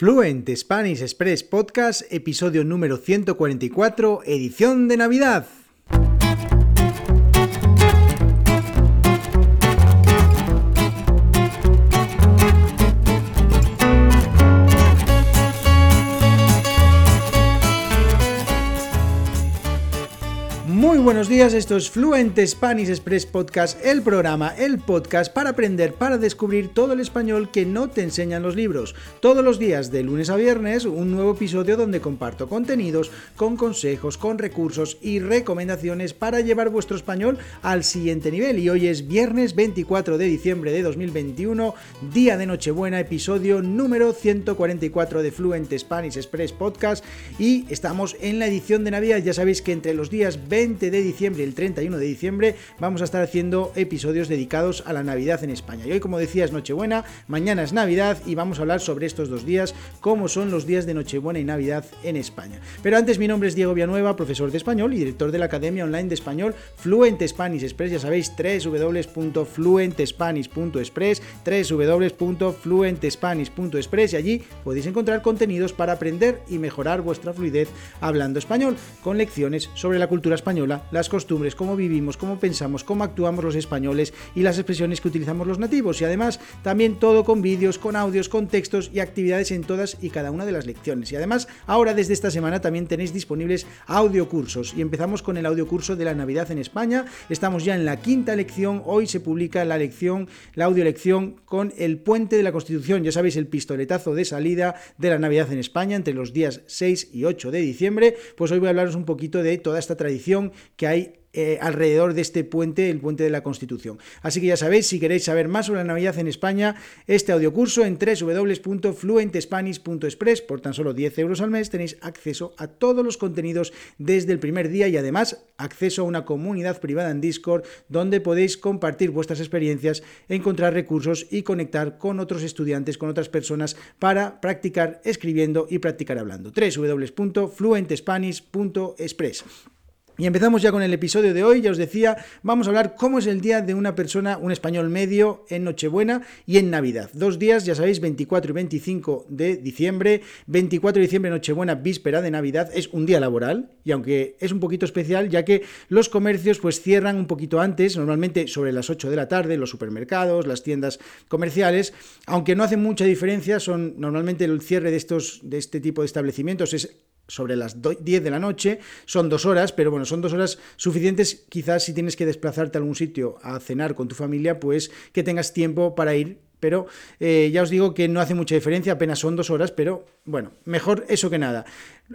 Fluent Spanish Express Podcast, episodio número 144, edición de Navidad. Días, esto es Fluent Spanish Express Podcast, el programa, el podcast para aprender, para descubrir todo el español que no te enseñan los libros. Todos los días, de lunes a viernes, un nuevo episodio donde comparto contenidos con consejos, con recursos y recomendaciones para llevar vuestro español al siguiente nivel. Y hoy es viernes 24 de diciembre de 2021, día de Nochebuena, episodio número 144 de Fluent Spanish Express Podcast y estamos en la edición de Navidad. Ya sabéis que entre los días 20 de diciembre el 31 de diciembre vamos a estar haciendo episodios dedicados a la Navidad en España. Y hoy, como decía, es Nochebuena, mañana es Navidad y vamos a hablar sobre estos dos días, cómo son los días de Nochebuena y Navidad en España. Pero antes, mi nombre es Diego Villanueva, profesor de español y director de la Academia Online de Español Fluent Spanish Express. Ya sabéis, www.fluentespanish.express, www.fluentespanish.express y allí podéis encontrar contenidos para aprender y mejorar vuestra fluidez hablando español, con lecciones sobre la cultura española, las costumbres, cómo vivimos, cómo pensamos, cómo actuamos los españoles y las expresiones que utilizamos los nativos. Y además también todo con vídeos, con audios, con textos y actividades en todas y cada una de las lecciones. Y además ahora desde esta semana también tenéis disponibles audiocursos. Y empezamos con el audiocurso de la Navidad en España. Estamos ya en la quinta lección. Hoy se publica la lección, la audiolección con el puente de la Constitución. Ya sabéis, el pistoletazo de salida de la Navidad en España entre los días 6 y 8 de diciembre. Pues hoy voy a hablaros un poquito de toda esta tradición que hay eh, alrededor de este puente, el puente de la Constitución. Así que ya sabéis, si queréis saber más sobre la Navidad en España, este audiocurso en www.fluentespanish.express por tan solo 10 euros al mes tenéis acceso a todos los contenidos desde el primer día y además acceso a una comunidad privada en Discord donde podéis compartir vuestras experiencias, encontrar recursos y conectar con otros estudiantes, con otras personas para practicar escribiendo y practicar hablando. www.fluentespanish.express. Y empezamos ya con el episodio de hoy, ya os decía, vamos a hablar cómo es el día de una persona, un español medio en Nochebuena y en Navidad. Dos días, ya sabéis, 24 y 25 de diciembre, 24 de diciembre, Nochebuena, víspera de Navidad, es un día laboral y aunque es un poquito especial, ya que los comercios pues cierran un poquito antes, normalmente sobre las 8 de la tarde, los supermercados, las tiendas comerciales, aunque no hace mucha diferencia, son normalmente el cierre de estos de este tipo de establecimientos es sobre las 10 de la noche, son dos horas, pero bueno, son dos horas suficientes quizás si tienes que desplazarte a algún sitio a cenar con tu familia, pues que tengas tiempo para ir pero eh, ya os digo que no hace mucha diferencia, apenas son dos horas, pero bueno, mejor eso que nada.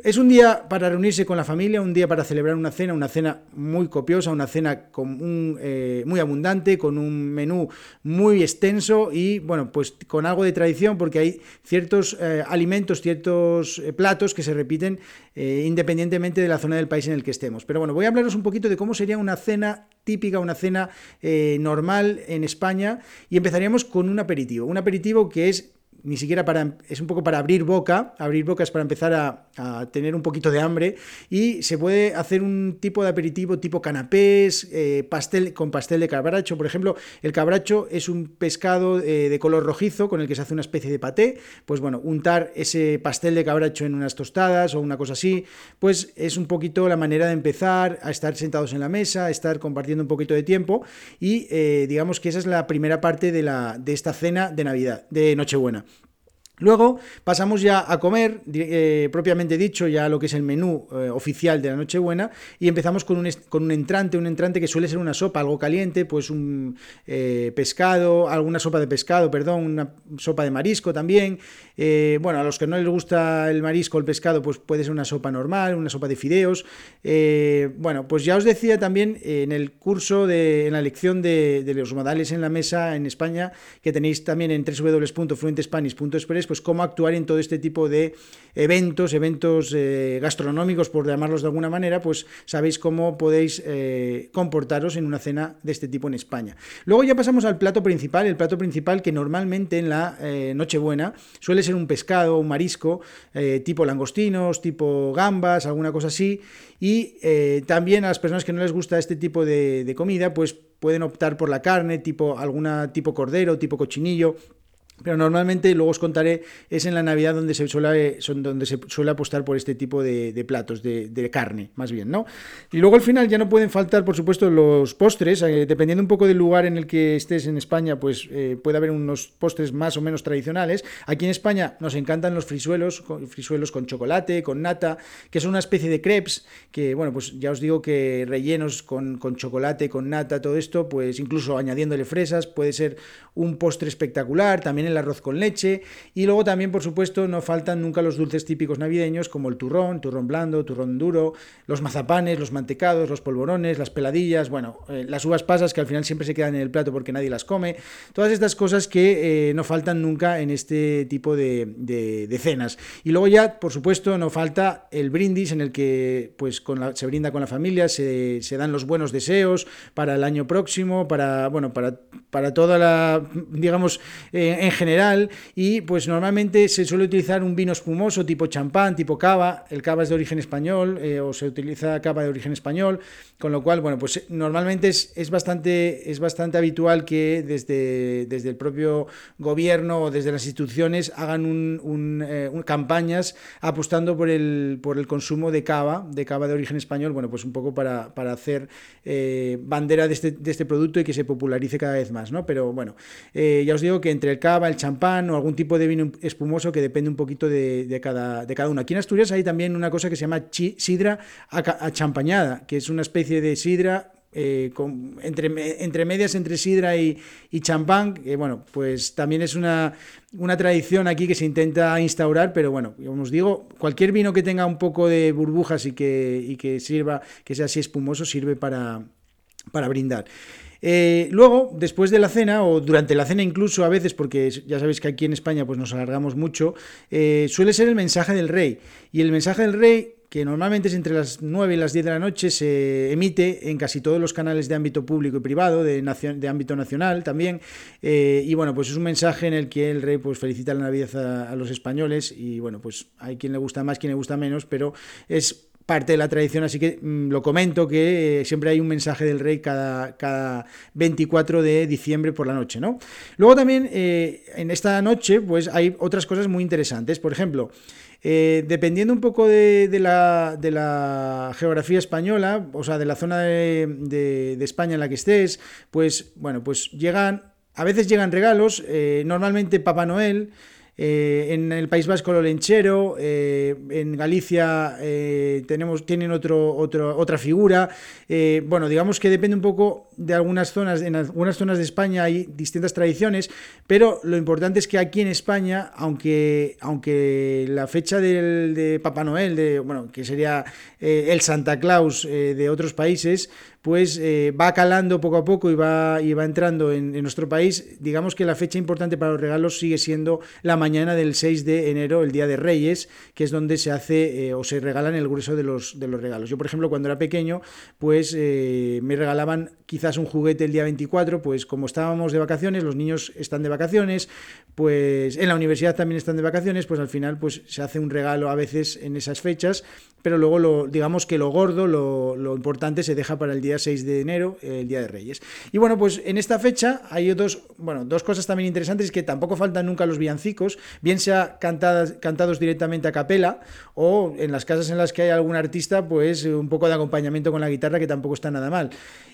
Es un día para reunirse con la familia, un día para celebrar una cena, una cena muy copiosa, una cena con un, eh, muy abundante, con un menú muy extenso y, bueno, pues con algo de tradición, porque hay ciertos eh, alimentos, ciertos eh, platos que se repiten independientemente de la zona del país en el que estemos. Pero bueno, voy a hablaros un poquito de cómo sería una cena típica, una cena normal en España y empezaríamos con un aperitivo. Un aperitivo que es ni siquiera para, es un poco para abrir boca, abrir boca es para empezar a, tener un poquito de hambre y se puede hacer un tipo de aperitivo tipo canapés, eh, pastel con pastel de cabracho, por ejemplo, el cabracho es un pescado eh, de color rojizo con el que se hace una especie de paté, pues bueno, untar ese pastel de cabracho en unas tostadas o una cosa así, pues es un poquito la manera de empezar a estar sentados en la mesa, a estar compartiendo un poquito de tiempo y eh, digamos que esa es la primera parte de, la, de esta cena de Navidad, de Nochebuena. Luego pasamos ya a comer, eh, propiamente dicho, ya lo que es el menú eh, oficial de la Nochebuena, y empezamos con un, con un, entrante, un entrante que suele ser una sopa, algo caliente, pues un eh, pescado, alguna sopa de pescado, perdón, una sopa de marisco también. bueno, a los que no les gusta el marisco el pescado, pues puede ser una sopa normal, una sopa de fideos. bueno, pues ya os decía también en el curso, de, en la lección de, los modales en la mesa en España, que tenéis también en pues cómo actuar en todo este tipo de eventos, eventos eh, gastronómicos, por llamarlos de alguna manera, pues sabéis cómo podéis eh, comportaros en una cena de este tipo en España. Luego ya pasamos al plato principal, el plato principal que normalmente en la eh, Nochebuena suele ser un pescado, un marisco, tipo langostinos, tipo gambas, alguna cosa así, y también a las personas que no les gusta este tipo de, de comida, pues pueden optar por la carne, tipo alguna tipo cordero, tipo cochinillo, pero normalmente, luego os contaré, es en la Navidad donde se suele, donde se suele apostar por este tipo de, platos, de, carne, más bien, ¿no? Y luego al final ya no pueden faltar, por supuesto, los postres. Eh, dependiendo un poco del lugar en el que estés en España, pues eh, puede haber unos postres más o menos tradicionales. Aquí en España nos encantan los frisuelos, frisuelos con chocolate, con nata, que son una especie de crepes, que, bueno, pues ya os digo que rellenos con, con chocolate, con nata, todo esto, pues incluso añadiéndole fresas, puede ser un postre espectacular. También el arroz con leche y luego también, por supuesto, no faltan nunca los dulces típicos navideños como el turrón, turrón blando, turrón duro, los mazapanes, los mantecados, los polvorones, las peladillas, bueno, eh, las uvas pasas que al final siempre se quedan en el plato porque nadie las come, todas estas cosas que eh, no faltan nunca en este tipo de, cenas. Y luego ya, por supuesto, no falta el brindis en el que pues con se brinda con la familia, se, se dan los buenos deseos para el año próximo, para, bueno, para, para toda la, digamos, eh, en general, y pues normalmente se suele utilizar un vino espumoso tipo champán, tipo cava, el cava es de origen español, eh, o se utiliza cava de origen español, con lo cual, bueno, pues normalmente es, es, bastante, es bastante habitual que desde, desde el propio gobierno o desde las instituciones hagan un, eh, campañas apostando por el, por el consumo de cava, de cava de origen español, bueno, pues un poco para, para hacer bandera de este, de este producto y que se popularice cada vez más, ¿no? Pero bueno, ya os digo que entre el cava, el champán o algún tipo de vino espumoso que depende un poquito de, cada, de cada uno. Aquí en Asturias hay también una cosa que se llama sidra achampañada, que es una especie de sidra eh, entre, entre, medias entre sidra y, champán, que bueno, pues también es una, una, tradición aquí que se intenta instaurar, pero bueno, como os digo, cualquier vino que tenga un poco de burbujas y que, y que sirva, que sea así espumoso, sirve para, para brindar. Eh, luego, después de la cena, o durante la cena incluso a veces, porque ya sabéis que aquí en España pues, nos alargamos mucho, eh, suele ser el mensaje del rey. Y el mensaje del rey que normalmente es entre las 9 y las 10 de la noche, se emite en casi todos los canales de ámbito público y privado, de, ámbito nacional también. Eh, y bueno, pues es un mensaje en el que el rey pues, felicita la Navidad a los españoles y bueno, pues hay quien le gusta más, quien le gusta menos, pero es parte de la tradición, así que mm, lo comento que eh, siempre hay un mensaje del rey cada, cada 24 de diciembre por la noche, ¿no? Luego también eh, en esta noche pues hay otras cosas muy interesantes, por ejemplo, eh, dependiendo un poco de, la, de, la, geografía española, o sea, de la zona de, de, España en la que estés, pues bueno, pues llegan, a veces llegan regalos, normalmente Papá Noel, eh, en el País Vasco lo lenchero, eh, en Galicia eh, tenemos, tienen otro, otra figura. bueno, digamos que depende un poco de algunas zonas, en algunas zonas de España hay distintas tradiciones, pero lo importante es que aquí en España, aunque, aunque la fecha del, de Papá Noel, de, bueno, que sería el Santa Claus de otros países, pues va calando poco a poco y va, y va entrando en, nuestro país. Digamos que la fecha importante para los regalos sigue siendo la mañana del 6 de enero, el Día de Reyes, que es donde se hace eh, o se regalan el grueso de los, de los regalos. Yo, por ejemplo, cuando era pequeño, pues eh, me regalaban quizás un juguete el día 24, pues como estábamos de vacaciones, los niños están de vacaciones, pues en la universidad también están de vacaciones, pues al final pues se hace un regalo a veces en esas fechas, pero luego lo, digamos que lo gordo, lo, lo importante se deja para el día 6 de enero, el Día de Reyes. Y bueno, pues en esta fecha hay dos, bueno, dos cosas también interesantes que tampoco faltan nunca los villancicos, bien sea cantadas, cantados directamente a capela o en las casas en las que hay algún artista, pues un poco de acompañamiento con la guitarra que tampoco está nada mal.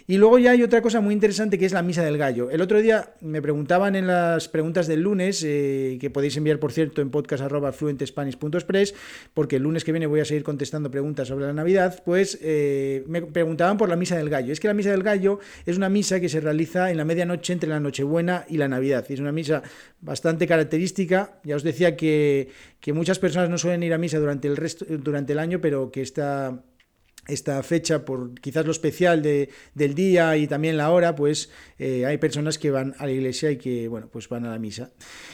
Y luego ya hay otra cosa muy interesante que es la misa del gallo. El otro día me preguntaban en las preguntas del lunes, eh, que podéis enviar por cierto en podcast.fluentespanish.express, porque el lunes que viene voy a seguir contestando preguntas sobre la Navidad, pues eh, me preguntaban por la misa del gallo. Es que la misa del gallo es una misa que se realiza en la medianoche entre la Nochebuena y la Navidad. Es una misa bastante característica. Ya os decía que, que muchas personas no suelen ir a misa durante el, resto, durante el año, pero que esta esta fecha, por quizás lo especial de, del día y también la hora, pues eh, hay personas que van a la iglesia y que, bueno, pues van a la misa.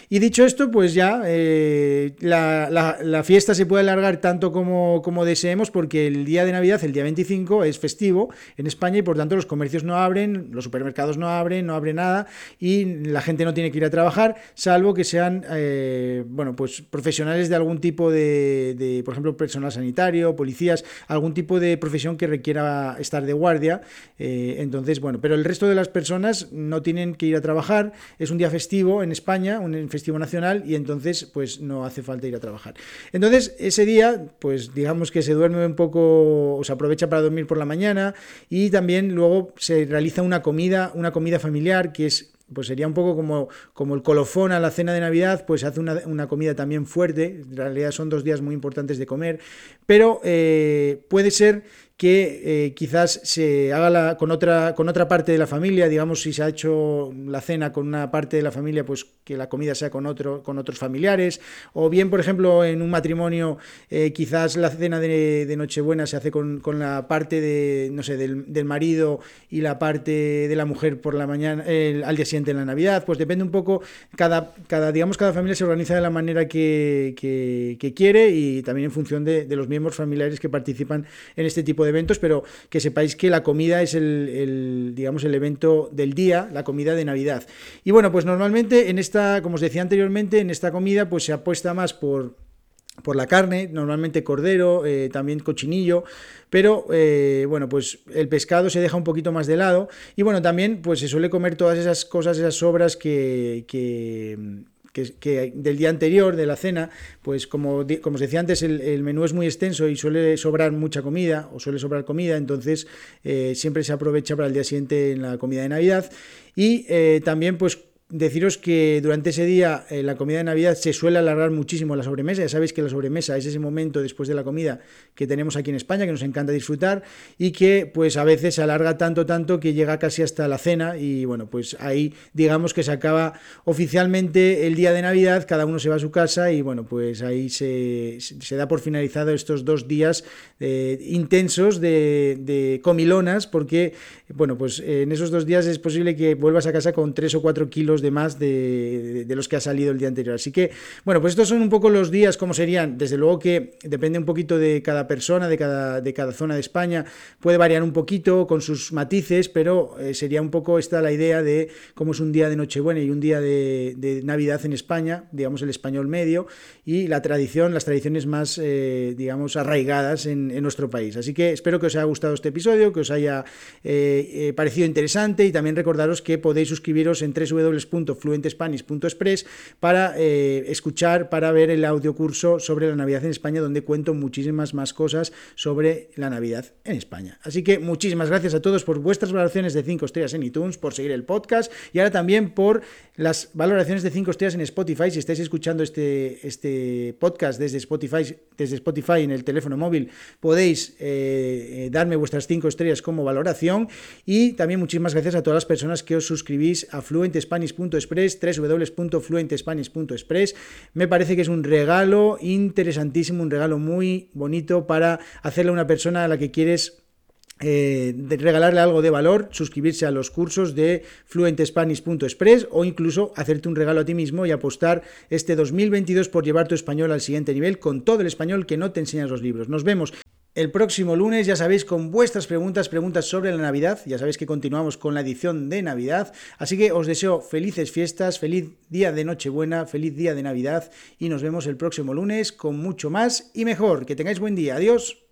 Y dicho esto, pues ya eh, la, fiesta se puede alargar tanto como, como, deseemos porque el día de Navidad, el día 25, es festivo en España y por tanto los comercios no abren, los supermercados no abren, no abre nada y la gente no tiene que ir a trabajar, salvo que sean, eh, bueno, pues profesionales de algún tipo de, de, por ejemplo, personal sanitario, policías, algún tipo de profesión que requiera estar de guardia. Eh, entonces, bueno, pero el resto de las personas no tienen que ir a trabajar. Es un día festivo en España, un festivo nacional, y entonces, pues no hace falta ir a trabajar. Entonces, ese día, pues digamos que se duerme un poco, o se aprovecha para dormir por la mañana y también luego se realiza una comida, una comida familiar que es pues sería un poco como, como el colofón a la cena de Navidad, pues hace una, comida también fuerte, en realidad son dos días muy importantes de comer, pero eh, puede ser que eh, quizás se haga la, con, otra, con otra parte de la familia, digamos, si se ha hecho la cena con una parte de la familia, pues que la comida sea con, otro, con otros familiares, o bien, por ejemplo, en un matrimonio, eh, quizás la cena de, Nochebuena se hace con, la parte de, no sé, del, marido y la parte de la mujer por la mañana, al día siguiente en la Navidad, pues depende un poco, cada, cada, digamos, cada familia se organiza de la manera que, que, quiere y también en función de, de los miembros familiares que participan en este tipo de eventos, pero que sepáis que la comida es el, digamos, el evento del día, la comida de Navidad. Y bueno, pues normalmente en esta, como os decía anteriormente, en esta comida pues se apuesta más por por la carne, normalmente cordero, eh, también cochinillo, pero eh, bueno, pues el pescado se deja un poquito más de lado y bueno, también pues se suele comer todas esas cosas, esas sobras que, que que, del día anterior, de la cena, pues como, como os decía antes, el, menú es muy extenso y suele sobrar mucha comida o suele sobrar comida, entonces eh, siempre se aprovecha para el día siguiente en la comida de Navidad. Y eh, también pues deciros que durante ese día eh, la comida de Navidad se suele alargar muchísimo la sobremesa. Ya sabéis que la sobremesa es ese momento después de la comida que tenemos aquí en España, que nos encanta disfrutar y que pues a veces se alarga tanto, tanto que llega casi hasta la cena y bueno, pues ahí digamos que se acaba oficialmente el día de Navidad, cada uno se va a su casa y bueno, pues ahí se, se da por finalizado estos dos días eh, intensos de, de, comilonas porque bueno, pues en esos dos días es posible que vuelvas a casa con tres o cuatro kilos de más de, los que ha salido el día anterior. Así que, bueno, pues estos son un poco los días, como serían. Desde luego que depende un poquito de cada persona, de cada, de cada zona de España. Puede variar un poquito con sus matices, pero eh, sería un poco esta la idea de cómo es un día de Nochebuena y un día de, Navidad en España, digamos el español medio, y la tradición, las tradiciones más, eh, digamos, arraigadas en, nuestro país. Así que espero que os haya gustado este episodio, que os haya eh, parecido interesante y también recordaros que podéis suscribiros en www www.fluentespanish.express para eh, escuchar, para ver el audio curso sobre la Navidad en España, donde cuento muchísimas más cosas sobre la Navidad en España. Así que muchísimas gracias a todos por vuestras valoraciones de 5 estrellas en iTunes, por seguir el podcast y ahora también por las valoraciones de 5 estrellas en Spotify. Si estáis escuchando este, este podcast desde Spotify, desde Spotify en el teléfono móvil, podéis eh, eh, darme vuestras 5 estrellas como valoración y también muchísimas gracias a todas las personas que os suscribís a Fluent Spanish Spanish.express, www.fluentespanish.express. Me parece que es un regalo interesantísimo, un regalo muy bonito para hacerle a una persona a la que quieres eh, regalarle algo de valor, suscribirse a los cursos de fluentespanish.express o incluso hacerte un regalo a ti mismo y apostar este 2022 por llevar tu español al siguiente nivel con todo el español que no te enseñan los libros. Nos vemos el próximo lunes, ya sabéis, con vuestras preguntas, preguntas sobre la Navidad. Ya sabéis que continuamos con la edición de Navidad. Así que os deseo felices fiestas, feliz día de Nochebuena, feliz día de Navidad y nos vemos el próximo lunes con mucho más y mejor. Que tengáis buen día. Adiós.